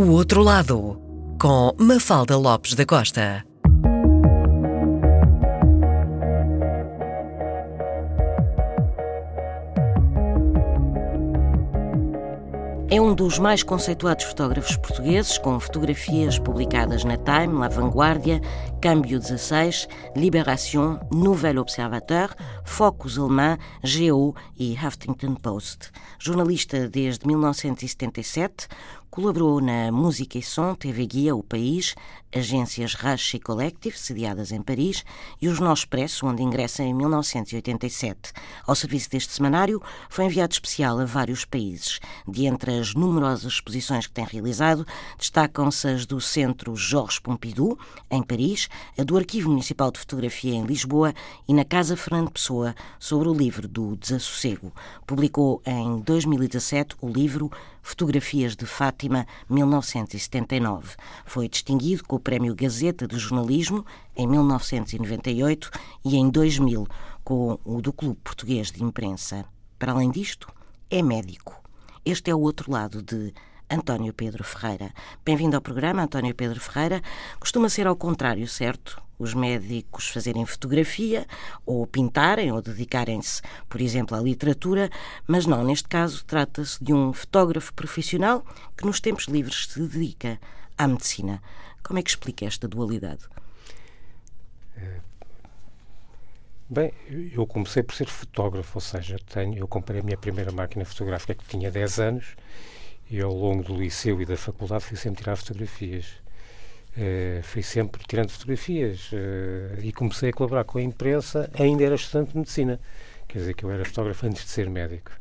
O Outro Lado, com Mafalda Lopes da Costa. É um dos mais conceituados fotógrafos portugueses, com fotografias publicadas na Time, La Vanguardia, Câmbio 16, Libération, Nouvel Observateur, Focus Alemã, Geo e Huffington Post. Jornalista desde 1977, Colaborou na Música e Som, TV Guia, O País, agências Rush e Collective, sediadas em Paris, e o Jornal Expresso, onde ingressa em 1987. Ao serviço deste semanário, foi enviado especial a vários países. De entre as numerosas exposições que tem realizado, destacam-se as do Centro Georges Pompidou, em Paris, a do Arquivo Municipal de Fotografia, em Lisboa, e na Casa Fernando Pessoa, sobre o livro do Desassossego. Publicou em 2017 o livro Fotografias de Fátima, 1979. Foi distinguido com o Prémio Gazeta de Jornalismo em 1998 e em 2000 com o do Clube Português de Imprensa. Para além disto, é médico. Este é o outro lado de António Pedro Ferreira. Bem-vindo ao programa, António Pedro Ferreira. Costuma ser ao contrário, certo? Os médicos fazerem fotografia, ou pintarem, ou dedicarem-se, por exemplo, à literatura, mas não, neste caso trata-se de um fotógrafo profissional que nos tempos livres se dedica à medicina. Como é que explica esta dualidade? Bem, eu comecei por ser fotógrafo, ou seja, tenho, eu comprei a minha primeira máquina fotográfica que tinha 10 anos e ao longo do liceu e da faculdade fui sempre tirar fotografias. Uh, fui sempre tirando fotografias uh, e comecei a colaborar com a imprensa, ainda era estudante de medicina, quer dizer que eu era fotógrafo antes de ser médico.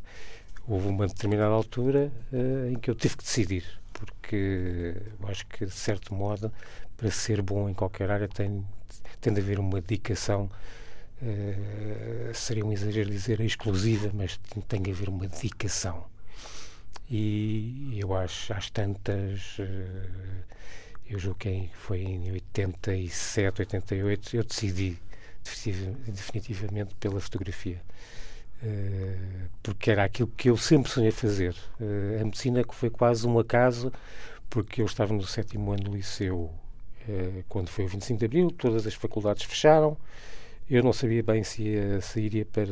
Houve uma determinada altura uh, em que eu tive que decidir, porque acho que, de certo modo, para ser bom em qualquer área tem, tem de haver uma dedicação. seria um exagero dizer exclusiva, mas tem, tem de haver uma dedicação e eu acho, às tantas, eh, eu julgo que foi em 87, 88, eu decidi definitivamente pela fotografia. Eh, porque era aquilo que eu sempre sonhei fazer. Eh, a medicina foi quase um acaso, porque eu estava no sétimo ano do liceu quando foi o 25 de Abril, todas as faculdades fecharam, eu não sabia bem se, ia, para,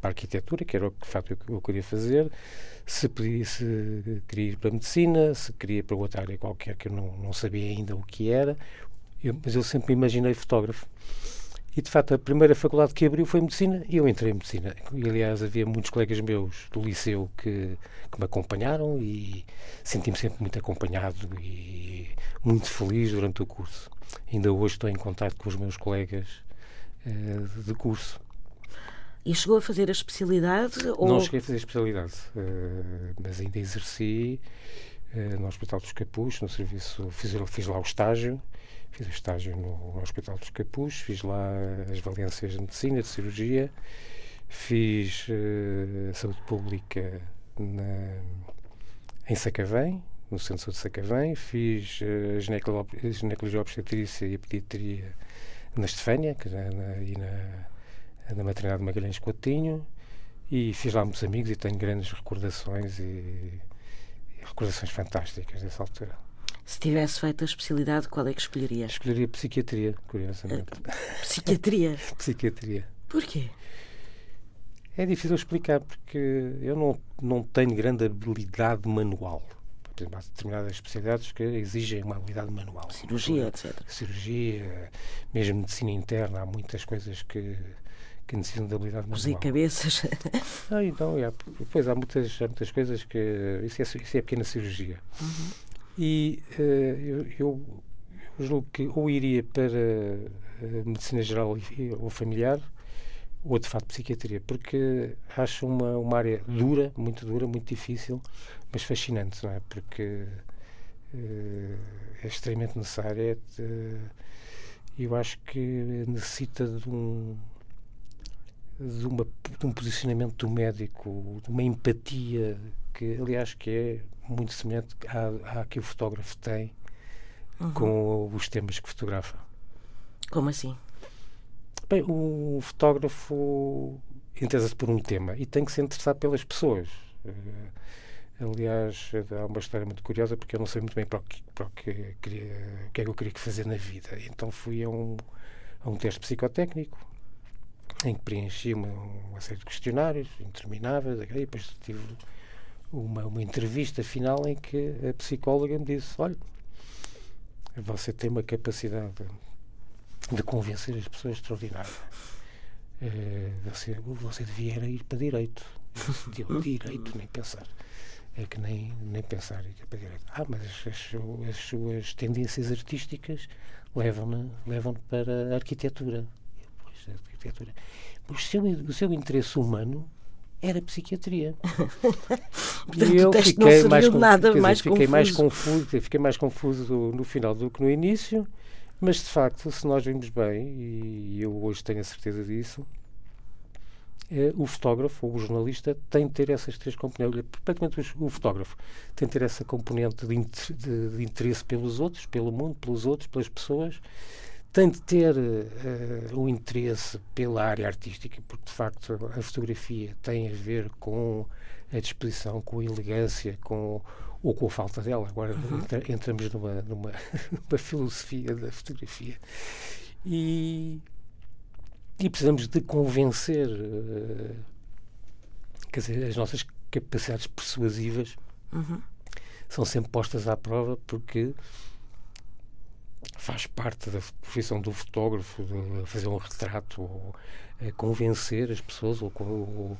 para a arquitetura, que era o que de facto eu, eu queria fazer, se, se queria ir para a medicina, se queria para outra área qualquer que eu não, não sabia ainda o que era, eu, mas eu sempre me imaginei fotógrafo. E de facto a primeira faculdade que abriu foi medicina e eu entrei em medicina. E aliás havia muitos colegas meus do liceu que, que me acompanharam e senti-me sempre muito acompanhado e muito feliz durante o curso. Ainda hoje estou em contato com os meus colegas uh, de curso. E chegou a fazer a especialidade? Não cheguei a fazer a especialidade, uh, mas ainda exerci uh, no Hospital dos Capuz, no serviço, fiz, fiz lá o estágio, fiz o estágio no, no, Hospital dos Capuz, fiz lá as valências de medicina, de cirurgia, fiz uh, saúde pública na, em Sacavém, no Centro de Saúde de Sacavém, fiz uh, ginecologia obstetrícia e pediatria na Estefânia, que na, na, e na na maternidade de Magalhães Coutinho e fiz lá muitos amigos e tenho grandes recordações e, e recordações fantásticas dessa altura. Se tivesse feito a especialidade, qual é que escolheria? Escolheria psiquiatria, curiosamente. Uh, psiquiatria? psiquiatria. Porquê? É difícil explicar porque eu não, não tenho grande habilidade manual. Por exemplo, há determinadas especialidades que exigem uma habilidade manual. Cirurgia, etc. Cirurgia, mesmo medicina interna, há muitas coisas que que necessitam de habilidade manual. Cozir cabeças. Ah, então, é, pois há muitas, há muitas coisas que. Isso é, isso é pequena cirurgia. Uhum. E uh, eu, eu, julgo que ou iria para uh, medicina geral ou familiar, ou de facto psiquiatria, porque acho uma, uma área dura, muito dura, muito difícil, mas fascinante, não é? Porque uh, é extremamente necessária. É eu acho que necessita de um de, uma, de um posicionamento do médico, de uma empatia que, aliás, que é muito semelhante à, à que o fotógrafo tem uhum. com os temas que fotografa. Como assim? Bem, o fotógrafo interessa-se por um tema e tem que se interessar pelas pessoas. Uh, Aliás, há uma história muito curiosa porque eu não sei muito bem para o que, para o que, queria, o que é que eu queria fazer na vida. Então fui a um, a um teste psicotécnico em que preenchi uma, uma série de questionários intermináveis. E depois tive uma, uma entrevista final em que a psicóloga me disse: Olha, você tem uma capacidade de convencer as pessoas extraordinária. Uh, você, você devia ir para direito. Eu direito, nem pensar é que nem, nem pensar ah, mas as, as, suas tendências artísticas levam-no levam para a arquitetura. Pois, a arquitetura. Mas o seu, o seu interesse humano era psiquiatria. e eu fiquei, mais, nada dizer, mais, fiquei confuso. mais confuso. Fiquei mais confuso no final do que no início, mas de facto, se nós vimos bem, e eu hoje tenho a certeza disso, é, o fotógrafo ou o jornalista tem de ter essas três componentes. Praticamente o fotógrafo tem de ter essa componente de, de, de interesse pelos outros, pelo mundo, pelos outros, pelas pessoas. Tem de ter uh, o interesse pela área artística, porque de facto a fotografia tem a ver com a disposição, com a elegância, com ou com a falta dela. Agora uhum. entramos numa, numa, numa filosofia da fotografia. E e precisamos de convencer, uh, quer dizer, as nossas capacidades persuasivas uhum. são sempre postas à prova porque faz parte da profissão do fotógrafo de fazer um retrato ou uh, convencer as pessoas ou, ou,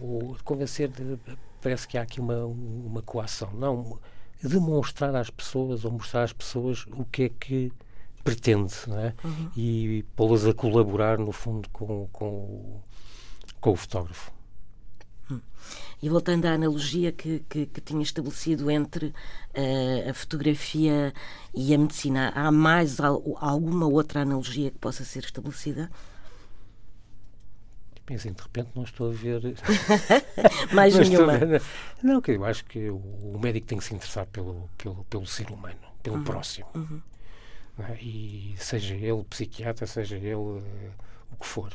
ou convencer de, parece que há aqui uma, uma coação não demonstrar às pessoas ou mostrar às pessoas o que é que pretende, é? Uhum. E pô-las a colaborar, no fundo, com, com, com o fotógrafo. E voltando à analogia que, que, que tinha estabelecido entre uh, a fotografia e a medicina, há mais al alguma outra analogia que possa ser estabelecida? Assim, de repente não estou a ver. mais não nenhuma. Ver, não, que eu acho que o, o, médico tem que se interessar pelo, pelo, pelo ser humano, pelo uhum. próximo. Uhum. É? E seja ele psiquiatra, seja ele uh, o que for.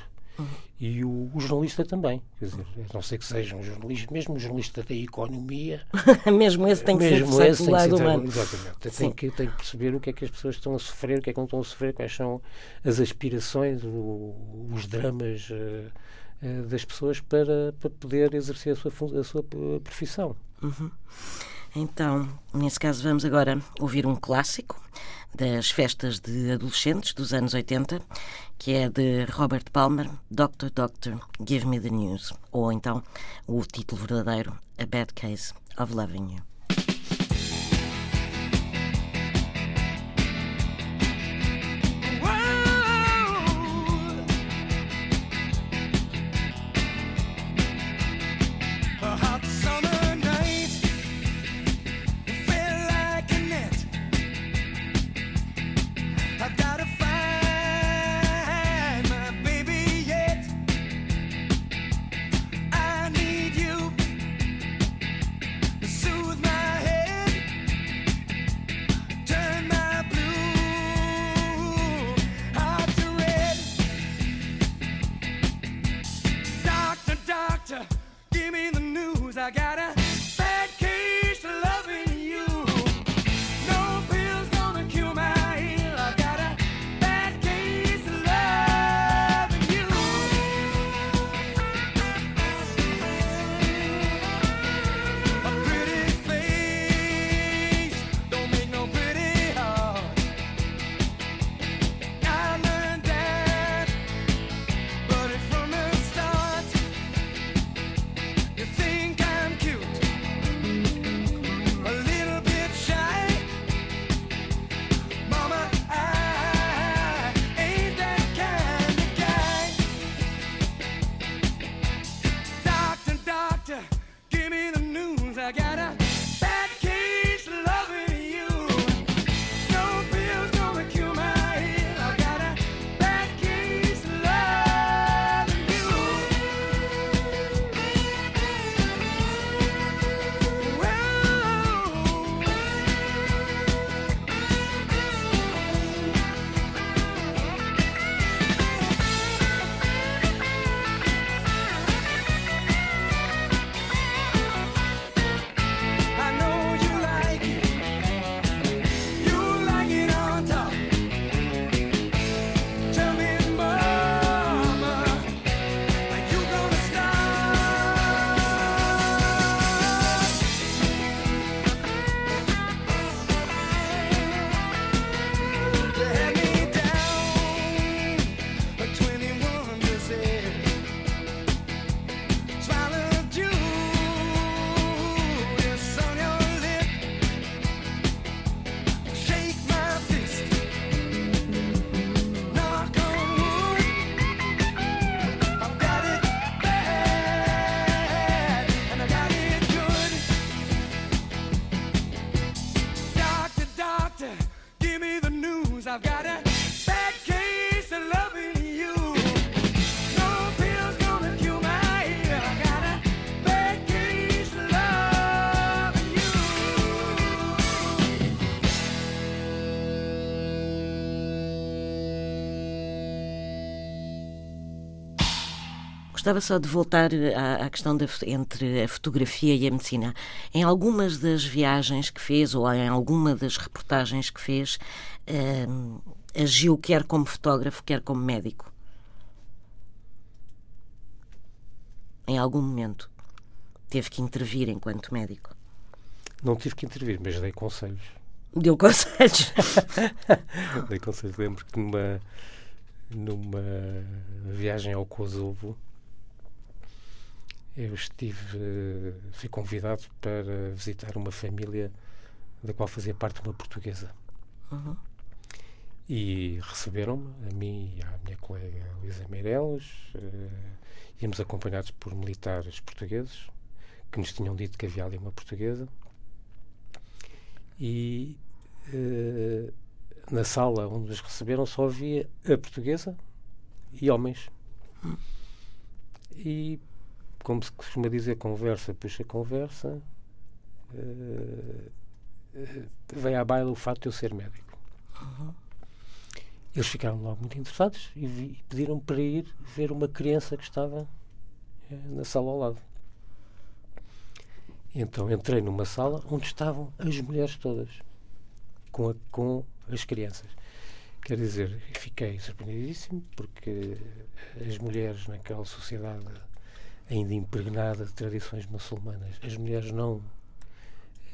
E o, o, jornalista também, quer dizer, a não ser que seja um jornalista, mesmo um jornalista da economia, mesmo esse tem que mesmo ser esse lado humano. Exatamente, tem que, tem que perceber o que é que as pessoas estão a sofrer, o que é que não estão a sofrer, quais são as aspirações, o, os dramas uh, uh, das pessoas para, para poder exercer a sua, a sua profissão. Uhum. Então, nesse caso, vamos agora ouvir um clássico das festas de adolescentes dos anos 80, que é de Robert Palmer, Doctor Doctor, Give Me the News, ou então o título verdadeiro, A Bad Case of Loving You. Gostava só de voltar à, à questão da, entre a fotografia e a medicina. Em algumas das viagens que fez, ou em alguma das reportagens que fez, uh, agiu quer como fotógrafo, quer como médico? Em algum momento teve que intervir enquanto médico? Não tive que intervir, mas dei conselhos. Deu conselhos? dei conselhos. Lembro que numa, numa viagem ao Kosovo eu estive, fui convidado para visitar uma família da qual fazia parte uma portuguesa. Uhum. E receberam-me, a mim e à minha colega Luísa Meireles, uh, íamos acompanhados por militares portugueses, que nos tinham dito que havia ali uma portuguesa. E uh, na sala onde nos receberam só havia a portuguesa e homens. E, como se costuma dizer, conversa puxa conversa, uh, veio à baila o fato de eu ser médico. Uhum. Eles ficaram logo muito interessados e, vi, e pediram para ir ver uma criança que estava eh, na sala ao lado. Então entrei numa sala onde estavam as mulheres todas, com, a, com as crianças. Quer dizer, fiquei surpreendidíssimo porque as mulheres naquela sociedade ainda impregnada de tradições muçulmanas, as mulheres não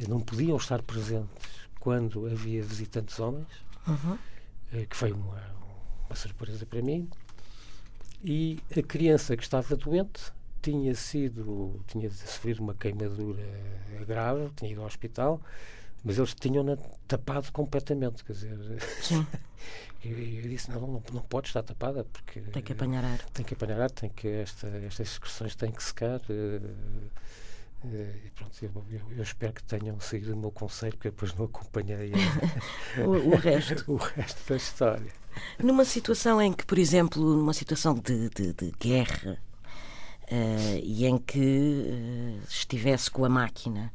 não podiam estar presentes quando havia visitantes homens. Uhum. Eh, que foi uma, uma surpresa para mim. E a criança que estava doente tinha sido, tinha sofrido uma queimadura grave, tinha ido ao hospital, mas eles tinham-na tapado completamente, quer dizer... Sim. eu, eu, disse, não, não, não pode estar tapada, porque... Tem que apanhar ar. Tem que apanhar ar, tem que, esta, estas excreções têm que secar... Uh, eh, e pronto, eu, eu, espero que tenham seguido o meu conselho, que eu depois não acompanhei o, o, resto. o resto da história. Numa situação em que, por exemplo, numa situação de, de, de guerra uh, e em que uh, estivesse com a máquina,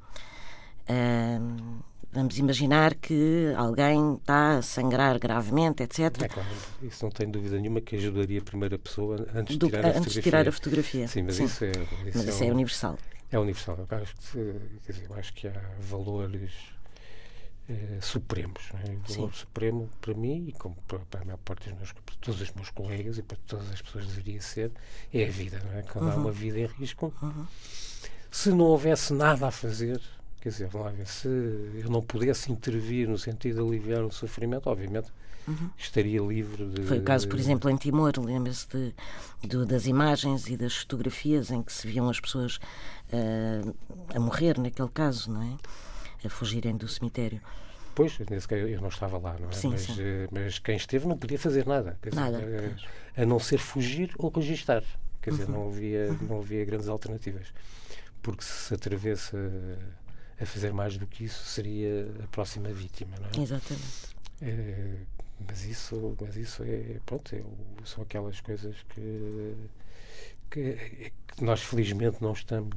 uh, vamos imaginar que alguém está a sangrar gravemente, etc. É claro, isso não tem dúvida nenhuma que ajudaria a primeira pessoa antes de tirar, a, antes de tirar a fotografia. Sim, mas Sim. isso é. Isso mas isso é, é universal. É universal. Eu acho que, quer dizer, eu acho que há valores eh, supremos. É? O valor Sim. supremo para mim e como para, para, a maior parte dos meus, para todos os meus colegas e para todas as pessoas deveria ser, é a vida. Não é? Quando uhum. há uma vida em risco, uhum. se não houvesse nada a fazer, quer dizer, ver, se eu não pudesse intervir no sentido de aliviar o sofrimento, obviamente uhum. estaria livre de. Foi o caso, por exemplo, em Timor, lembra-se das imagens e das fotografias em que se viam as pessoas uh, a morrer, naquele caso, não é? A fugirem do cemitério. Pois, eu não estava lá, não é? Sim, mas, sim. Eh, mas quem esteve não podia fazer nada. nada. Dizer, a, a, não ser fugir ou registar. Quer dizer, uhum. não, havia, uhum. não havia grandes alternativas. Porque se se atrevesse a, fazer mais do que isso, seria a próxima vítima, não é? Exatamente. É, mas isso, mas isso é, pronto, é, são aquelas coisas que, que, que, nós felizmente não estamos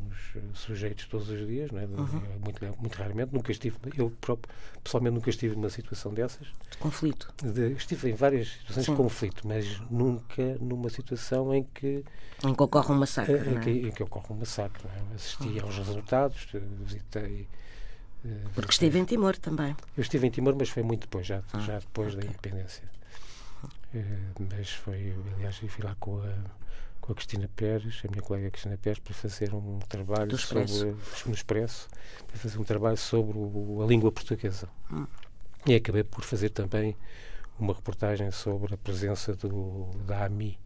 sujeitos todos os dias, não é? Uhum. muito, muito raramente. Nunca estive, eu próprio, pessoalmente nunca estive numa situação dessas. De conflito. De, estive em várias situações Sim. de conflito, mas nunca numa situação em que. Em que ocorre um massacre. Em, é? que, em que ocorre um massacre. É? Assisti uhum. aos resultados, visitei porque esteve em Timor também. Eu estive em Timor, mas foi muito depois, já, ah, já depois okay. da independência. Mas foi, aliás, eu fui lá com a, com a Cristina Pérez, a minha colega Cristina Pérez, para fazer um trabalho sobre no Expresso, para fazer um trabalho sobre o, a língua portuguesa. Hum. E acabei por fazer também uma reportagem sobre a presença do, da AMI,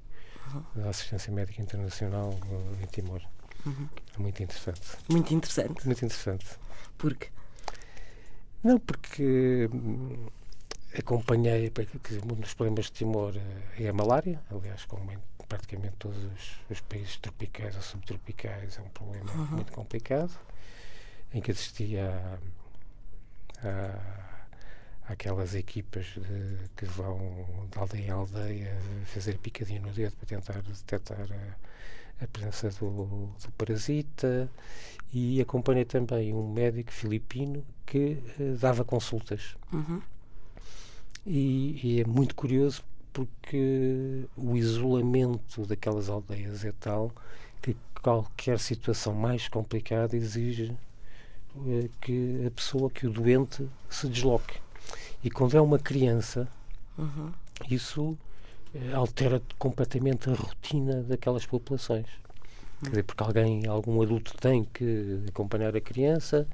uhum. da Assistência Médica Internacional, em Timor. Uhum. É muito interessante. Muito interessante. Muito interessante. Porque? Não, porque hum, acompanhei que um dos problemas de Timor eh, é a malária, aliás, como praticamente todos os, os países tropicais ou subtropicais, é um problema uhum. muito complicado, em que assistia a, a, aquelas equipas de, que vão de aldeia em aldeia fazer picadinho no dedo para tentar detectar a, a presença do, do parasita e acompanhei também um médico filipino que uh, dava consultas. Uhum. E, e, é muito curioso porque o isolamento daquelas aldeias é tal que qualquer situação mais complicada exige eh, que a pessoa, que o doente, se desloque. E quando é uma criança, uhum. isso eh, altera completamente a rotina daquelas populações. Quer dizer, porque alguém, algum adulto tem que acompanhar a criança,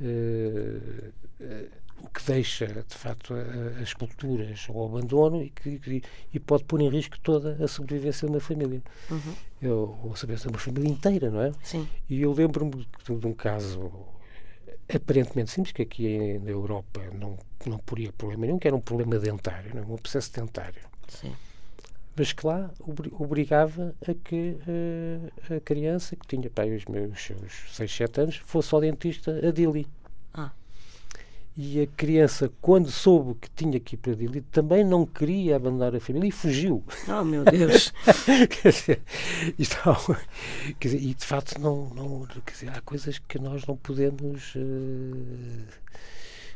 uh, uh, o que deixa, de facto, as culturas ao abandono e, que, e pode pôr em risco toda a sobrevivência de uma família. Uhum. Eu, ou a sobrevivência de uma família inteira, não é? Sim. E eu lembro-me de, de, um caso aparentemente simples, que aqui na Europa não, não poria problema nenhum, que era um problema dentário, não é? um abscesso dentário. Sim mas que lá obrigava a que uh, a criança, que tinha para os meus seus 6, 7 anos, fosse ao dentista a Dili. Ah. E a criança, quando soube que tinha que ir para Dili, também não queria abandonar a família e fugiu. Oh, meu Deus! quer dizer, isto, quer dizer, e de facto, não, não, quer dizer, há coisas que nós não podemos. Uh,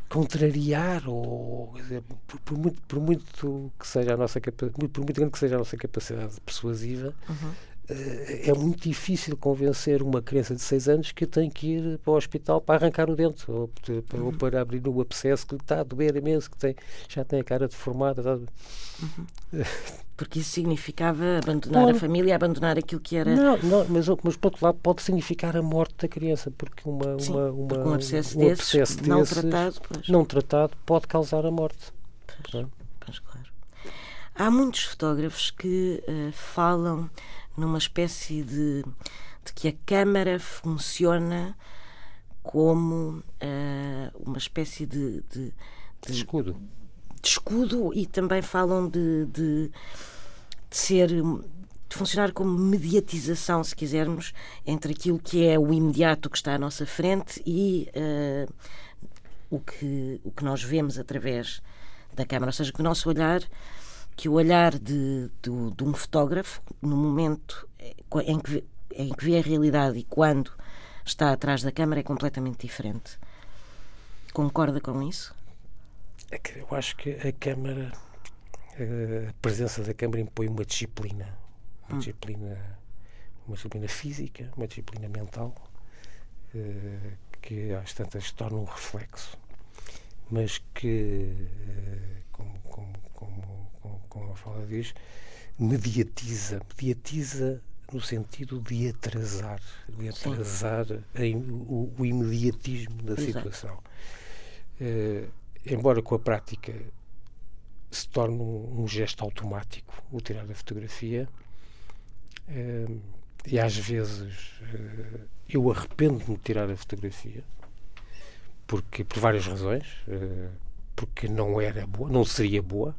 contrariar ou dizer, por, por, muito, por muito que seja a nossa por muito grande que seja a nossa capacidade persuasiva uhum. É muito difícil convencer uma criança de 6 anos que tem que ir para o hospital para arrancar o dente ou, para, uhum. ou para abrir o abscesso que lhe está a doer imenso que tem, já tem a cara deformada uhum. Porque isso significava abandonar a família, abandonar aquilo que era. Não, não mas, mas por outro lado pode significar a morte da criança, porque uma, Sim, uma, uma porque um abscesso, um desses, abscesso não desses, tratado, pois. não tratado pode causar a morte. Pois, pois claro. Há muitos fotógrafos que uh, falam numa espécie de, de que a câmara funciona como uh, uma espécie de, de, de escudo de escudo e também falam de, de, de ser de funcionar como mediatização, se quisermos, entre aquilo que é o imediato que está à nossa frente e uh, o, que, o que nós vemos através da câmara. Ou seja, que o nosso olhar, que o olhar de, de, de um fotógrafo, no momento em que, em que vê a realidade e quando está atrás da câmara, é completamente diferente. Concorda com isso? É eu acho que a Câmara, a presença da Câmara impõe uma disciplina, uma hum. disciplina, uma disciplina física, uma disciplina mental, eh, que às tantas torna um reflexo, mas que, eh, como, como, como, como a fala diz, mediatiza, mediatiza no sentido de atrasar, de atrasar em, o, o, imediatismo da Exato. situação. Uh, embora com a prática se torne um, um gesto automático o tirar a fotografia, uh, e às vezes uh, eu arrependo-me de tirar a fotografia, porque por várias razões, porque não era boa, não seria boa,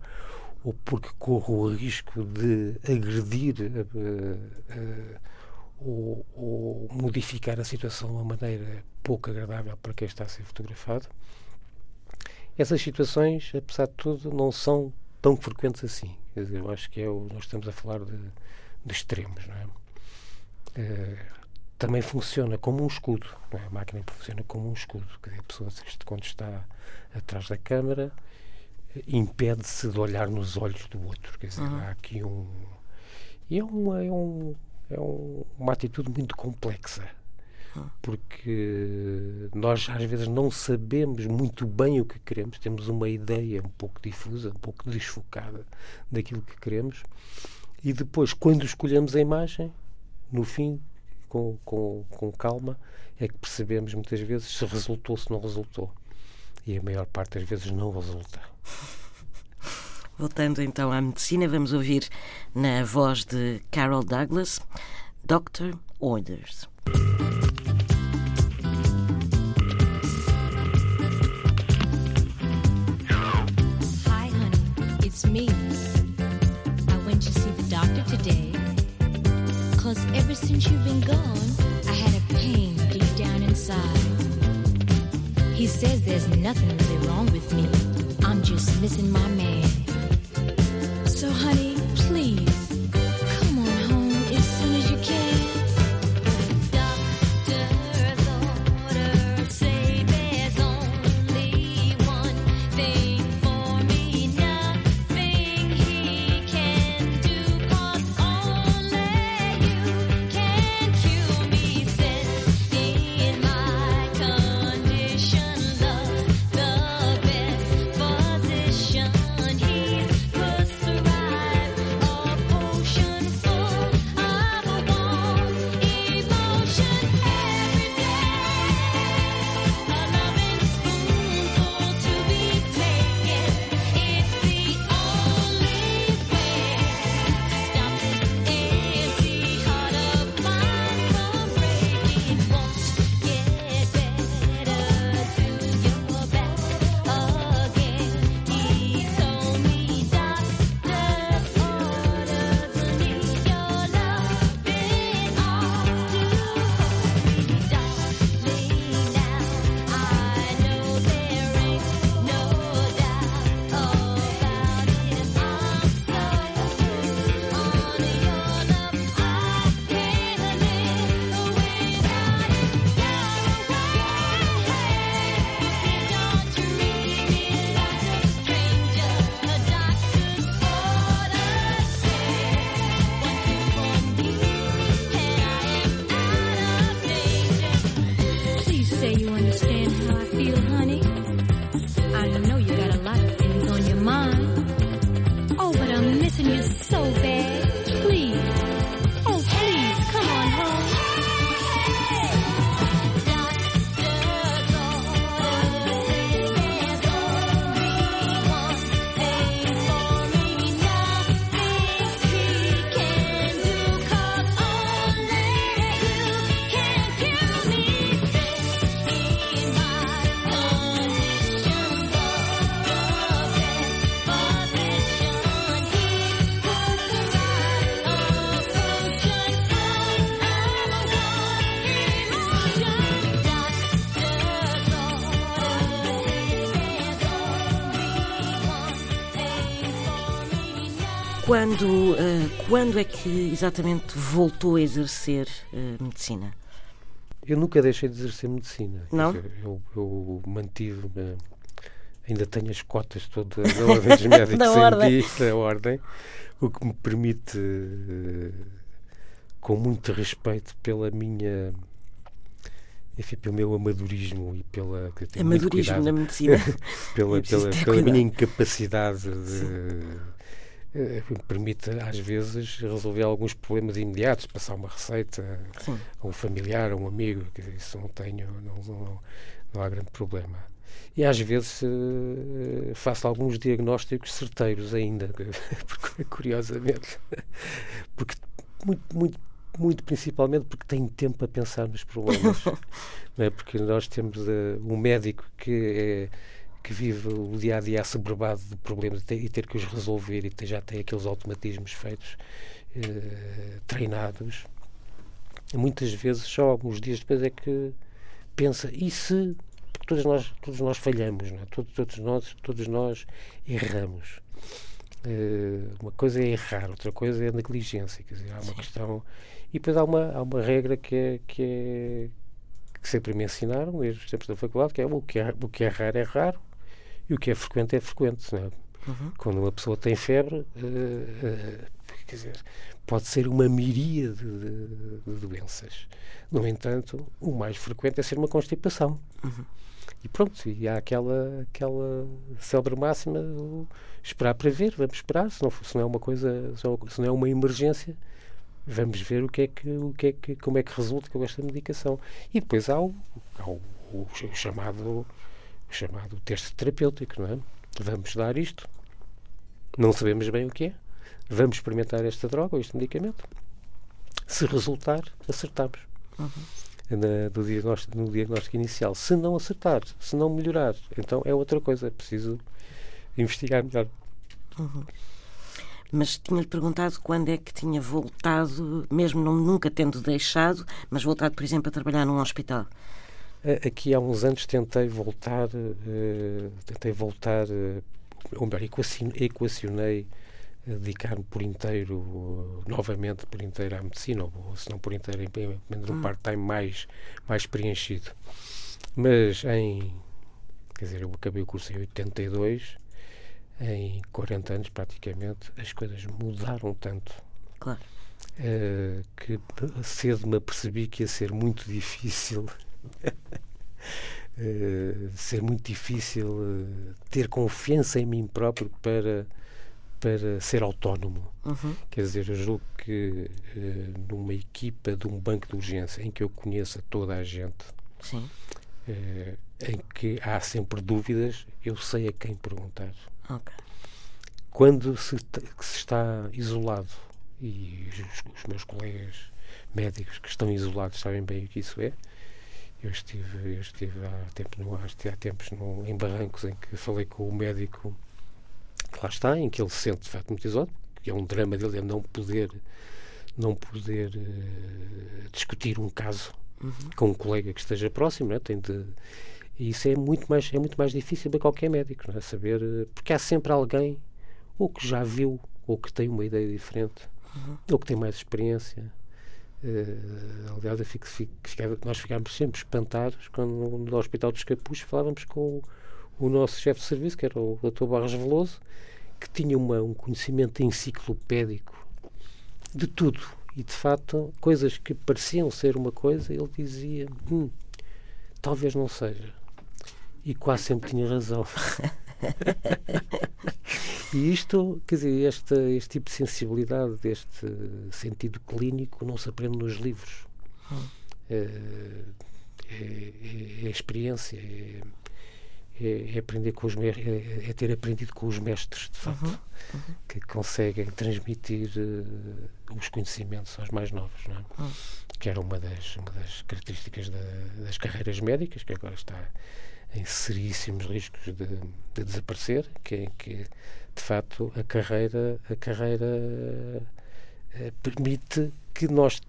ou porque corro o risco de agredir ou, ou modificar a situação de uma maneira pouco agradável para quem está a ser fotografado. Essas situações, apesar de tudo, não são tão frequentes assim. Quer dizer, eu acho que é o, nós estamos a falar de, de extremos, não é? Uh, também funciona como um escudo. Não é? A máquina funciona como um escudo. Quer dizer, a pessoa, quando está atrás da câmara, impede-se de olhar nos olhos do outro. Quer dizer, uhum. há aqui um. E é, uma, é, um, é um, uma atitude muito complexa porque nós às vezes não sabemos muito bem o que queremos, temos uma ideia um pouco difusa, um pouco desfocada daquilo que queremos, e depois, quando escolhemos a imagem, no fim, com, com, com calma, é que percebemos muitas vezes se resultou, se não resultou. E a maior parte das vezes não resulta. Voltando então à medicina, vamos ouvir na voz de Carol Douglas, Doctor Orders. it's me. Says there's nothing really wrong with me. I'm just missing my man. Quando, eh, quando é que exatamente voltou a exercer eh, medicina? Eu nunca deixei de exercer medicina. Não? dizer, Eu, eu mantive-me. Ainda tenho as cotas todas da Ordem dos Médicos Da em ordem. dia, da Ordem, o que me permite, eh, com muito respeito pela minha. Enfim, pelo meu amadorismo e pela. Amadorismo na medicina. pela, pela, pela minha incapacidade de. Eh, permite, às vezes, resolver alguns problemas imediatos, passar uma receita Sim. a um familiar, a um amigo, que isso não tenho, não, não, não há grande problema. E às vezes eh, faço alguns diagnósticos certeiros ainda, porque, curiosamente, porque muito, muito, muito principalmente porque tenho tempo a pensar nos problemas. não é? Porque nós temos eh, um médico que é que vive o dia a dia assoberbado de problemas e ter, que os resolver e ter- já tem aqueles automatismos feitos, eh, treinados. Muitas vezes, só alguns dias depois, é que pensa: e se. Porque todos nós, todos nós falhamos, não é? todos, todos, nós, todos nós erramos. Eh, uma coisa é errar, outra coisa é negligência. Quer dizer, há uma questão. E depois há uma, há uma regra que é, que é que sempre me ensinaram, desde os tempos da faculdade, que é o que é, o que é raro é raro e o que é frequente é frequente. Não é? Quando uma pessoa tem febre, eh, eh, quer dizer, pode ser uma miríade de, de doenças. No entanto, o mais frequente é ser uma constipação. E pronto, e há aquela, aquela célebre máxima esperar para ver, vamos esperar, se não, for- se não é uma coisa, se não- se não é uma emergência, vamos ver o que é que, o que é que, como é que resulta com esta medicação. E depois há o, há o, o ch- chamado, chamado texto terapêutico, não é? Vamos dar isto, não sabemos bem o que é, vamos experimentar esta droga ou este medicamento. Se resultar, acertamos. Na- do diagnóstico, no diagnóstico inicial. Se não acertar, se não melhorar, então é outra coisa. É preciso investigar melhor. Mas tinha-lhe perguntado quando é que tinha voltado, mesmo não, nunca tendo deixado, mas voltado, por exemplo, a trabalhar num hospital. Aqui há uns anos tentei voltar, eh, tentei voltar, eh, ou melhor, equaci- equacionei a dedicar-me por inteiro, eh, novamente por inteiro à medicina, ou se não por inteiro, pelo menos um part-time mais, mais preenchido. Mas em, quer dizer, eu acabei o curso em 82, em 40 anos praticamente, as coisas mudaram tanto Claro. eh, que cedo me apercebi que ia ser muito difícil eh, ser muito difícil eh, ter confiança em mim próprio para para ser autónomo Uhum. quer dizer eu julgo que eh, numa equipa de um banco de urgência em que eu conheça toda a gente em que há sempre dúvidas eu sei a quem perguntar Ok. quando se, se está isolado e os, os meus colegas médicos que estão isolados sabem bem o que isso é eu estive, eu estive há, tempo no, há, tempos no, em Barrancos em que falei com o médico que lá está, em que ele se sente de facto muito isolado que é um drama dele é não poder não poder eh, discutir um caso com um colega que esteja próximo, não é? Tem de, e isso é muito mais é muito mais difícil para qualquer médico, não é? Saber eh, porque há sempre alguém ou que já viu ou que tem uma ideia diferente ou que tem mais experiência. Eh, aliás, eu fico, fico- ficava- nós ficámos sempre espantados quando no Hospital dos Capuz falávamos com o, o nosso chefe de serviço, que era o Dr. Barros Veloso, que tinha uma, um conhecimento enciclopédico de tudo. E de facto, coisas que pareciam ser uma coisa, ele dizia: "Hum, talvez não seja. e quase sempre tinha razão. e isto, quer dizer, este, este tipo de sensibilidade, este sentido clínico, não se aprende nos livros. Hum. É, é, é, experiência, é, é, aprender com os é, ter aprendido com os mestres, de facto, uhum, uhum. que conseguem transmitir uh, os conhecimentos aos mais novos, não é? Uhum. que era uma das, uma das características da, das carreiras médicas, que agora está em seríssimos riscos de, de desaparecer, que, é que de facto a carreira, a carreira uh, permite que nós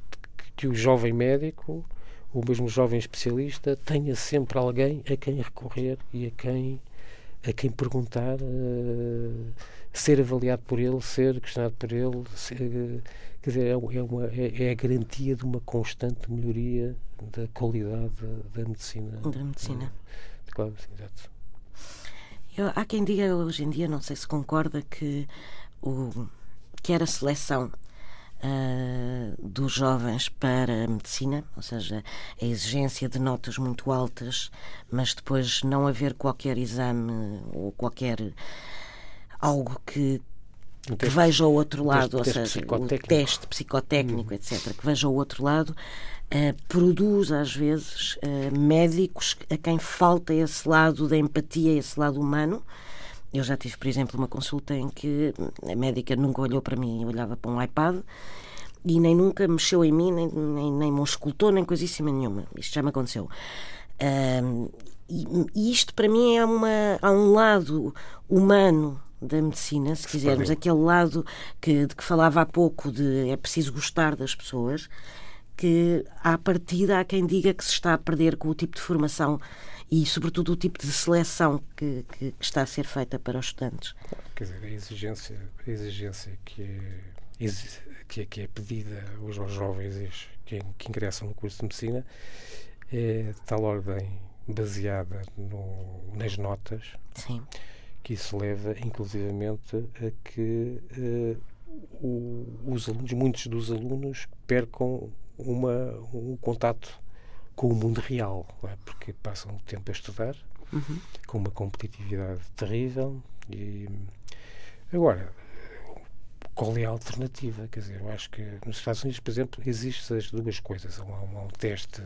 que o jovem médico ou mesmo o jovem especialista tenha sempre alguém a quem recorrer e a quem a quem perguntar uh, ser avaliado por ele ser questionado por ele ser, quer dizer é, é, uma, é, é, a garantia de uma constante melhoria da qualidade da, da medicina. Da medicina Claro, sim, exato. Eu, há quem diga hoje em dia, não sei se concorda, que, o, que era a seleção uh, dos jovens para a medicina, ou seja, a exigência de notas muito altas, mas depois não haver qualquer exame ou qualquer algo que, um que veja o outro lado, teste, ou seja, o teste psicotécnico, hum. etc., que veja o outro lado, Uh, produz às vezes uh, médicos a quem falta esse lado da empatia, esse lado humano. Eu já tive, por exemplo, uma consulta em que a médica nunca olhou para mim, olhava para um iPad e nem nunca mexeu em mim, nem, nem, nem me escutou, nem coisíssima nenhuma. Isto já me aconteceu. Uh, e, e, isto para mim é uma, há um lado humano da medicina, se quisermos, aquele lado que, de que falava há pouco de é preciso gostar das pessoas que, à partida, há quem diga que se está a perder com o tipo de formação e, sobretudo, o tipo de seleção que, que, que está a ser feita para os estudantes. Quer dizer, a exigência, a exigência que, é, que, é, que é pedida hoje aos jovens que, que ingressam no curso de medicina é de tal ordem baseada no, nas notas Sim. que isso leva, inclusivamente, a que uh, o, os alunos, muitos dos alunos percam uma, um contato com o mundo real, é? porque passam o tempo a estudar, uhum. com uma competitividade terrível. E agora, qual é a alternativa? Quer dizer, eu acho que nos Estados Unidos, por exemplo, existem as duas coisas. Há um, há um teste,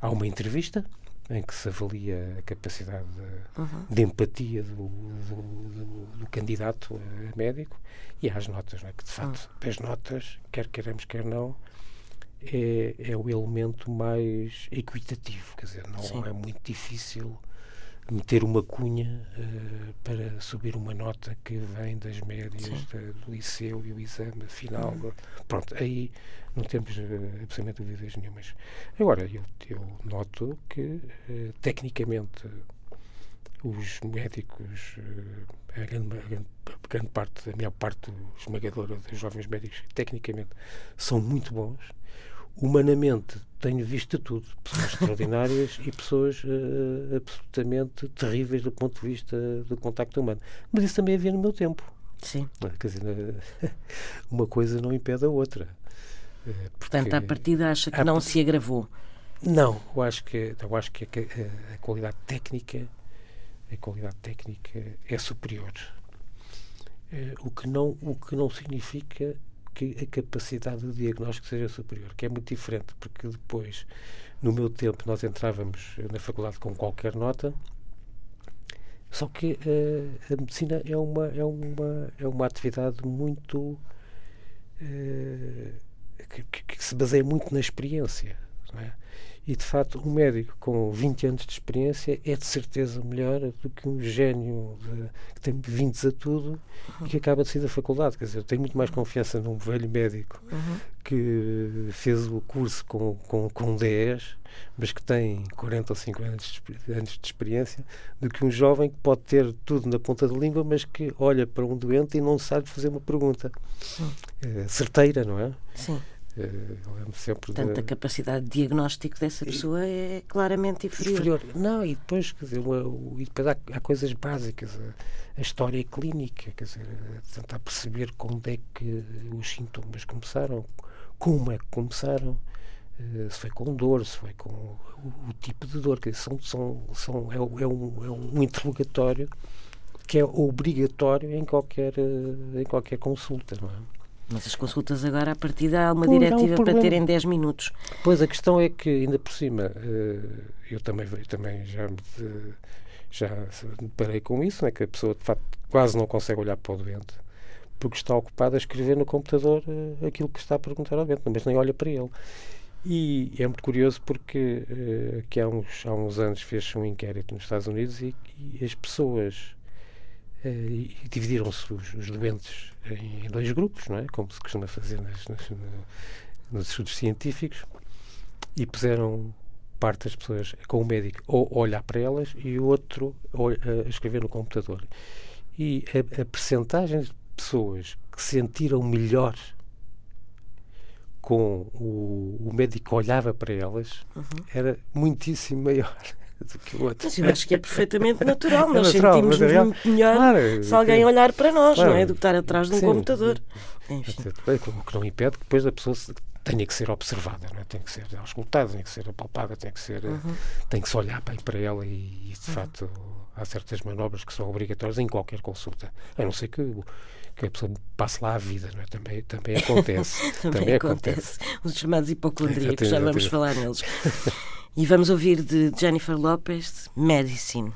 há uma entrevista em que se avalia a capacidade de, uhum. de empatia do, do, do, do, candidato a médico e há as notas, não é? que de facto uhum. as notas, quer queremos, quer não, é, é o elemento mais equitativo, quer dizer, não Sim. é muito difícil meter uma cunha uh, para subir uma nota que vem das médias do liceu e o exame final. Uhum. Pronto, aí não temos uh, absolutamente dúvidas nenhumas. Agora, eu, eu noto que, uh, tecnicamente, os médicos, a grande, a, grande, a grande parte, a maior parte esmagadora dos jovens médicos, tecnicamente, são muito bons humanamente tenho visto tudo. Pessoas extraordinárias e pessoas uh, absolutamente terríveis do ponto de vista do contacto humano. Mas isso também havia no meu tempo. Sim. Quer dizer, uma coisa não impede a outra. Eh, Portanto, à partida acha que não se agravou? Não, eu acho que, eu acho que a, a, qualidade técnica a qualidade técnica é superior. O, que não, o que não significa que a capacidade de diagnóstico seja superior, que é muito diferente, porque depois, no meu tempo, nós entrávamos na faculdade com qualquer nota, só que uh, a medicina é uma, é uma, é uma atividade muito. Uh, que, que, se baseia muito na experiência. É? E, de facto, um médico com 20 anos de experiência é de certeza melhor do que um gênio de, que tem vindos a tudo e que acaba de sair da faculdade. Quer dizer, eu tenho muito mais confiança num velho médico uhum. que fez o curso com, com, com 10, mas que tem 40 ou 50 anos de, anos de experiência, do que um jovem que pode ter tudo na ponta da língua, mas que olha para um doente e não sabe fazer uma pergunta. É, certeira, não é? Sim. Uh, sempre Portanto, a capacidade de diagnóstico dessa pessoa é claramente inferior. inferior. Não, e depois, quer dizer, e depois há, há, coisas básicas, a, a, história clínica, quer dizer, tentar perceber como é que os sintomas começaram, como é que começaram, uh, se foi com dor, se foi com o, o tipo de dor, que são, são, são, é, é, um, é um interrogatório que é obrigatório em qualquer, em qualquer consulta, não é? Mas as consultas agora, a partir há uma diretiva um para terem 10 minutos. Pois, a questão é que, ainda por cima, eu também, também já me já parei com isso, né, que a pessoa de facto quase não consegue olhar para o doente porque está ocupada a escrever no computador uh, aquilo que está a perguntar ao doente, mas nem olha para ele. E é muito curioso porque uh, que há uns, há uns anos fez-se um inquérito nos Estados Unidos e, e as pessoas uh, dividiram-se os, os, doentes em, em, dois grupos, não é? como se costuma fazer nas, nas, nos estudos científicos, e puseram parte das pessoas com o médico ou olhar para elas e o outro a escrever no computador. E a, a percentagem de pessoas que se sentiram melhor com o, o médico olhava para elas uhum. era muitíssimo maior do que o outro. Mas eu acho que é perfeitamente natural. Nós é sentimos é muito melhor claro, se alguém olhar para nós, claro, não é? Do que estar atrás de um sim, computador. Enfim. O que não impede que depois a pessoa tenha que ser observada, não é? tem que ser auscultada, tem que ser apalpada, tem que ser, uhum. tem que se olhar bem para ela e, e de uhum. facto há certas manobras que são obrigatórias em qualquer consulta, a não ser que, que a pessoa passe lá a vida, não é? também, também acontece. também, também acontece. acontece. Os chamados hipocondríacos, já vamos falar neles. E vamos ouvir de Jennifer Lopez, Medicine.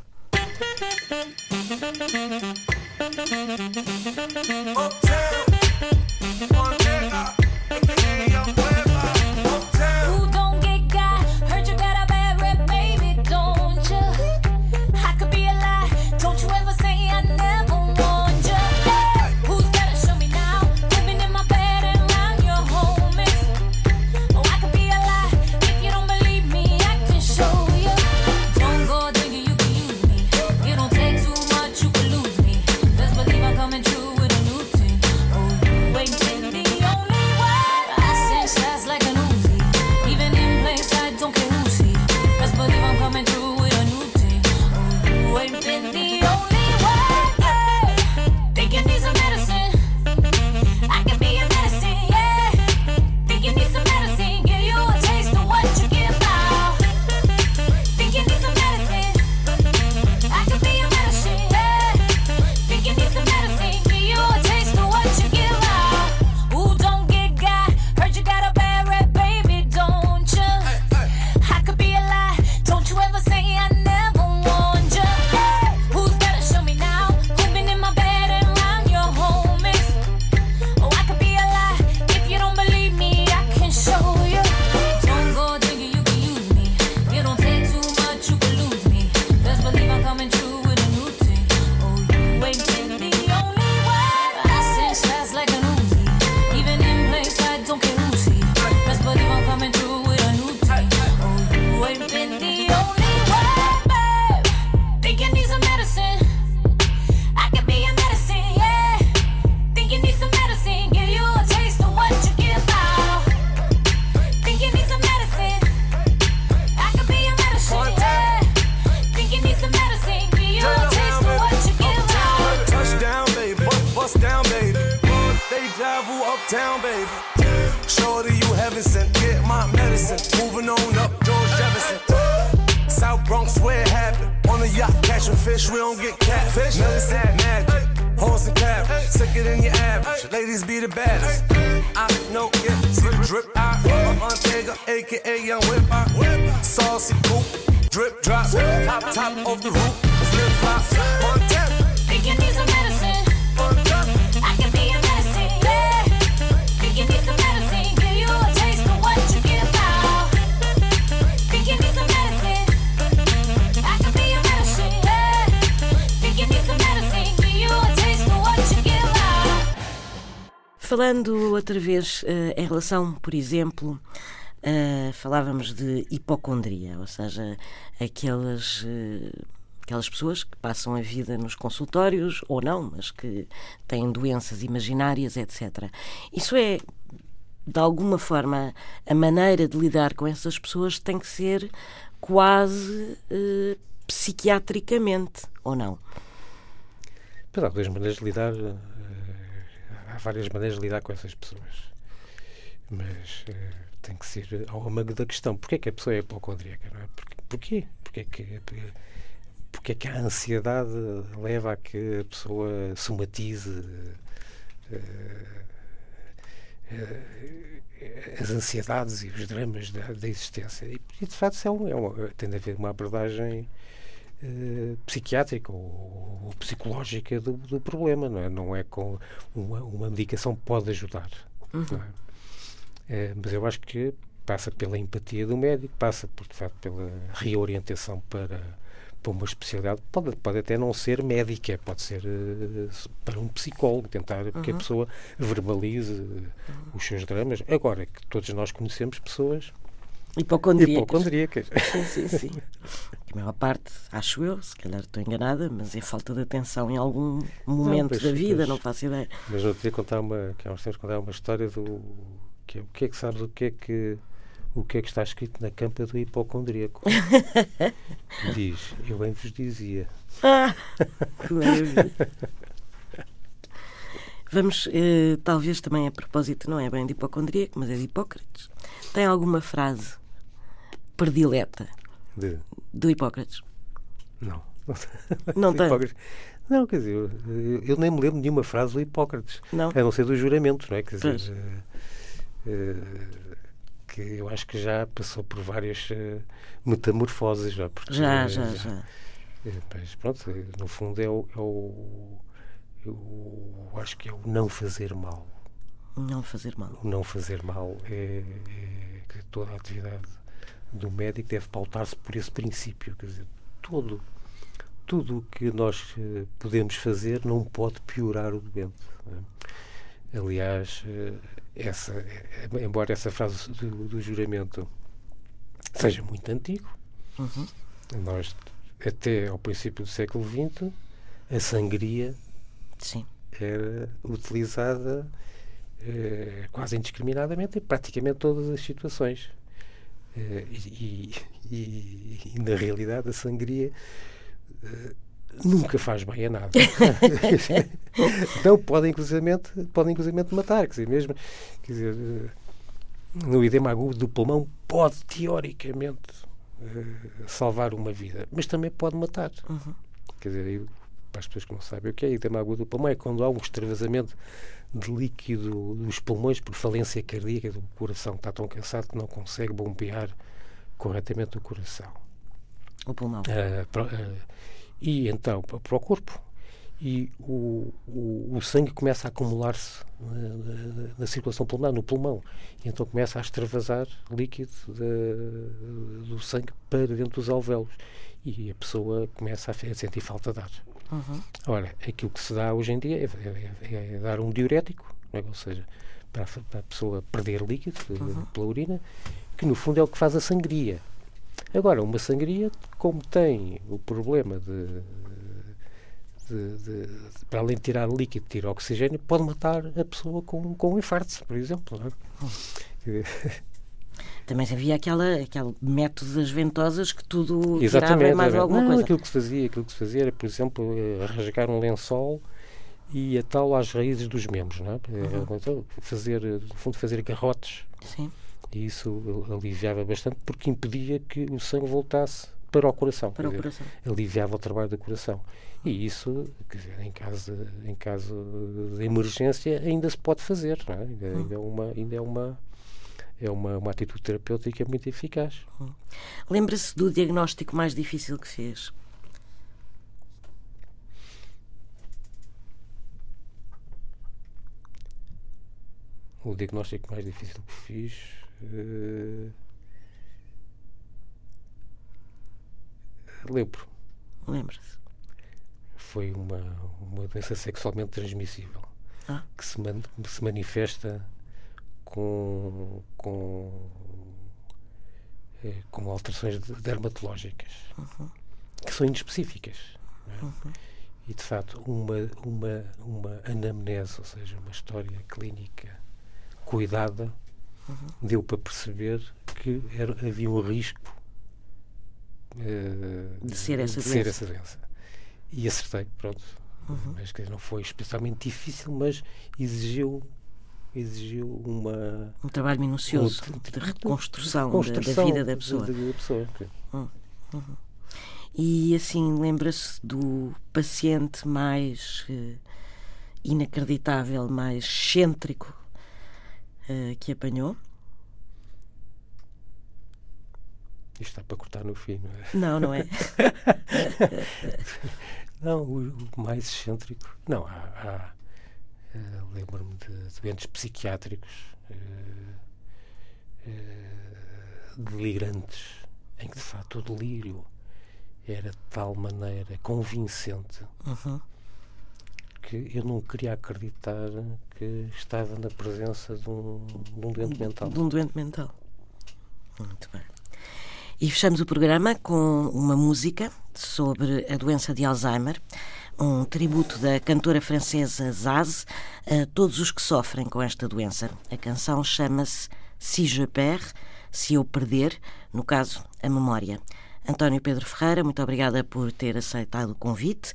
Falando outra vez uh, em relação, por exemplo, uh, falávamos de hipocondria, ou seja, aquelas. Uh, aquelas pessoas que passam a vida nos consultórios ou não, mas que têm doenças imaginárias, etc. Isso é, de alguma forma, a maneira de lidar com essas pessoas tem que ser quase eh, psiquiatricamente, ou não? Há duas maneiras de lidar há várias maneiras de lidar com essas pessoas. Mas uh, tem que ser ao âmago da questão. Porquê é que a pessoa é hipocondríaca? Não é? Porquê? Porquê? Que, porquê que a ansiedade leva a que a pessoa somatize uh, as ansiedades e os dramas da, da existência? E, e, de facto, é um, é uma, tem de haver uma abordagem uh, psiquiátrica ou, ou psicológica do, do, problema, não é? Não é com uma, uma medicação pode ajudar. Uhum. É, mas eu acho que passa pela empatia do médico, passa por, de facto pela reorientação para, para uma especialidade. Pode, pode até não ser médica, pode ser uh, para um psicólogo, tentar uhum. que a uhum. pessoa verbalize uhum. os seus dramas. Agora que todos nós conhecemos pessoas hipocondríacas. hipocondríacas. Sim, sim, sim. A maior parte, acho eu, se calhar estou enganada, mas é falta de atenção em algum momento não, da vida, mas, não faço ideia. Mas eu queria contar uma, que há uns tempos contar uma história do que é, o que é que sabes o que é que o que é que está escrito na campa do hipocondríaco? Diz, eu bem vos dizia. Ah, Vamos, eh, talvez também a propósito, não é bem de hipocondríaco, mas é de Hipócrates. Tem alguma frase predileta de? do Hipócrates? Não. Não tem? Não, quer dizer, eu, eu, nem me lembro de nenhuma frase do Hipócrates. Não. A não ser do juramento, não é? Quer dizer, uh, que eu acho que já passou por várias uh, metamorfoses já. Porque, já, já, já. já. Mas pronto, no fundo é o, é o eu acho que é o não fazer mal. Não fazer mal. O não fazer mal é, é que toda a atividade do médico deve pautar-se por esse princípio. Quer dizer, todo, tudo o que nós uh, podemos fazer não pode piorar o doente. É? Aliás, uh, essa, uh, embora essa frase do, do, juramento seja muito antigo, uhum. nós, até ao princípio do século XX, a sangria Sim. era utilizada quase indiscriminadamente em praticamente todas as situações. Uh, e, e, e, na realidade a sangria uh, nunca faz bem a nada. então podem inclusivamente, podem inclusivamente matar. Quer dizer, mesmo quer dizer, uh, no edema agudo do pulmão pode teoricamente salvar uma vida, mas também pode matar. Uhum. Quer dizer, para as pessoas que não sabem o que é edema agudo do pulmão, é quando há um extravasamento de líquido dos pulmões por falência cardíaca do coração, que está tão cansado que não consegue bombear corretamente o coração. O pulmão. Para, uh, e então, para o corpo. E o, o, o sangue começa a acumular-se na, na, na, circulação pulmonar, no pulmão. E então começa a extravasar líquido de, do sangue para dentro dos alvéolos. E a pessoa começa a, a sentir falta de ar. Uhum. Ora, aquilo que se dá hoje em dia é, é, é dar um diurético, é? ou seja, para a, para a, pessoa perder líquido uhum. pela urina, que no fundo é o que faz a sangria. Agora, uma sangria, como tem o problema de, de, de, de para além de tirar líquido, tirar oxigênio, pode matar a pessoa com, com um infarto, por exemplo. Uhum. Também havia aquela, aquele método das ventosas que tudo exatamente, tirava mais alguma não, coisa. Aquilo que se fazia, aquilo que se fazia era, por exemplo, eh, rasgar um lençol e atá-lo às raízes dos membros, não é? Uhum. Então, fazer, no fundo, fazer garrotes. Sim. E isso aliviava bastante porque impedia que o sangue voltasse para o coração. Para o coração. aliviava o trabalho do coração. E isso, dizer, em, caso, em caso de emergência, ainda se pode fazer, é? Ainda, ainda é uma. Ainda é uma é uma, uma atitude terapêutica muito eficaz. Hum. Lembra-se do diagnóstico mais difícil que fez? O diagnóstico mais difícil que fiz. Uh... Lembro. Lembra-se. Foi uma, uma doença sexualmente transmissível ah. que se, man, se manifesta com, com, eh, com alterações dermatológicas uhum. que são inespecíficas. É? Uhum. E de facto, uma, uma, uma anamnese, ou seja, uma história clínica cuidada, uhum. deu para perceber que era, havia um risco uh, de, ser essa, de ser essa doença. E acertei, pronto. Uhum. Mas que não foi especialmente difícil, mas exigiu exigiu uma um trabalho minucioso um, de reconstrução, reconstrução da, da, vida da pessoa. Da, da pessoa. Hum, uhum. E assim, lembra-se do paciente mais uh, inacreditável, mais excêntrico uh, que apanhou? Isto está para cortar no fim, não é? Não, não é? não, o, o, mais excêntrico. Não, há. há uh, Lembro-me de doentes psiquiátricos uh, uh, delirantes, em que de facto o delírio era de tal maneira convincente uhum. que eu não queria acreditar que estava na presença de um, de um doente mental. De um doente mental. Muito bem. E fechamos o programa com uma música sobre a doença de Alzheimer, um tributo da cantora francesa Zaz a todos os que sofrem com esta doença. A canção chama-se Si je perds, se eu perder, no caso, a memória. António Pedro Ferreira, muito obrigada por ter aceitado o convite.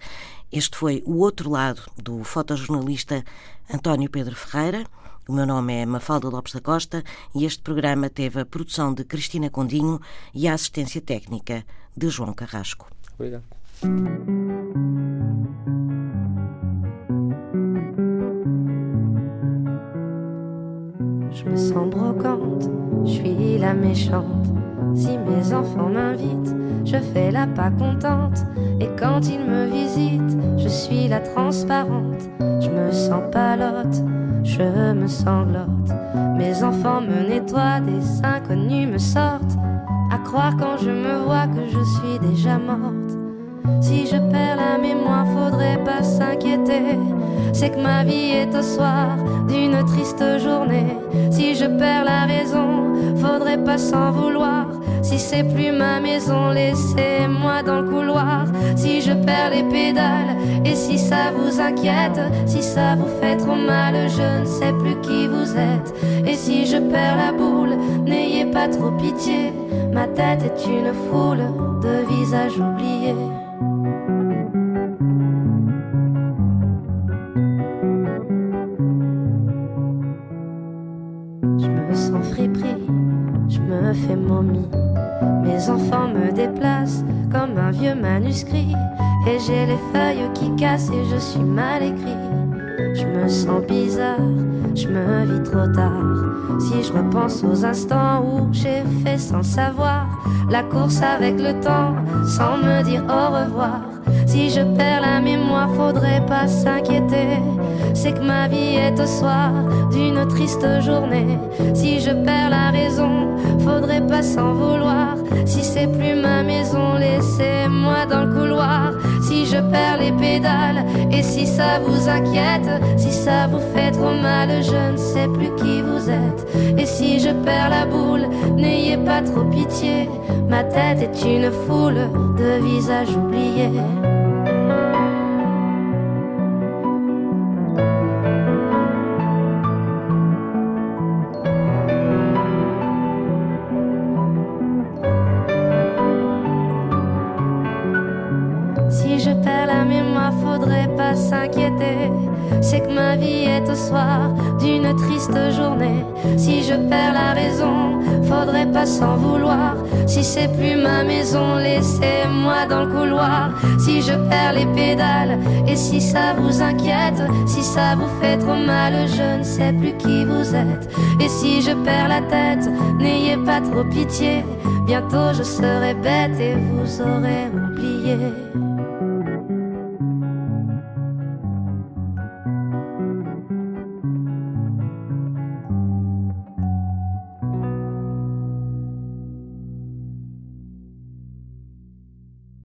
Este foi o outro lado do fotojornalista António Pedro Ferreira. O meu nome é Mafalda Lopes da Costa e este programa teve a produção de Cristina Condinho e a assistência técnica de João Carrasco. Obrigado. Je me sens brocante, je suis la méchante. Si mes enfants m'invitent, je fais la pas contente. Et quand ils me visitent, je suis la transparente. Je me sens palote je me sanglote. Mes enfants me nettoient, des inconnus me sortent. À croire quand je me vois que je suis déjà morte. Si je perds la mémoire, faudrait pas s'inquiéter. C'est que ma vie est au soir d'une triste journée. Si je perds la raison, faudrait pas s'en vouloir. Si c'est plus ma maison, laissez-moi dans le couloir. Si je perds les pédales, et si ça vous inquiète, si ça vous fait trop mal, je ne sais plus qui vous êtes. Et si je perds la boule, n'ayez pas trop pitié. Ma tête est une foule de visages oubliés. Et j'ai les feuilles qui cassent et je suis mal écrit. Je me sens bizarre, je me vis trop tard. Si je repense aux instants où j'ai fait sans savoir la course avec le temps, sans me dire au revoir. Si je perds la mémoire, faudrait pas s'inquiéter. C'est que ma vie est au soir d'une triste journée. Si je perds la raison, faudrait pas s'en vouloir. Si c'est plus ma maison, laissez-moi dans le couloir. Si je perds les pédales et si ça vous inquiète, si ça vous fait trop mal, je ne sais plus qui vous êtes. Et si je perds la boule, n'ayez pas trop pitié. Ma tête est une foule de visages oubliés. C'est plus ma maison, laissez-moi dans le couloir. Si je perds les pédales et si ça vous inquiète, si ça vous fait trop mal, je ne sais plus qui vous êtes. Et si je perds la tête, n'ayez pas trop pitié. Bientôt je serai bête et vous aurez oublié.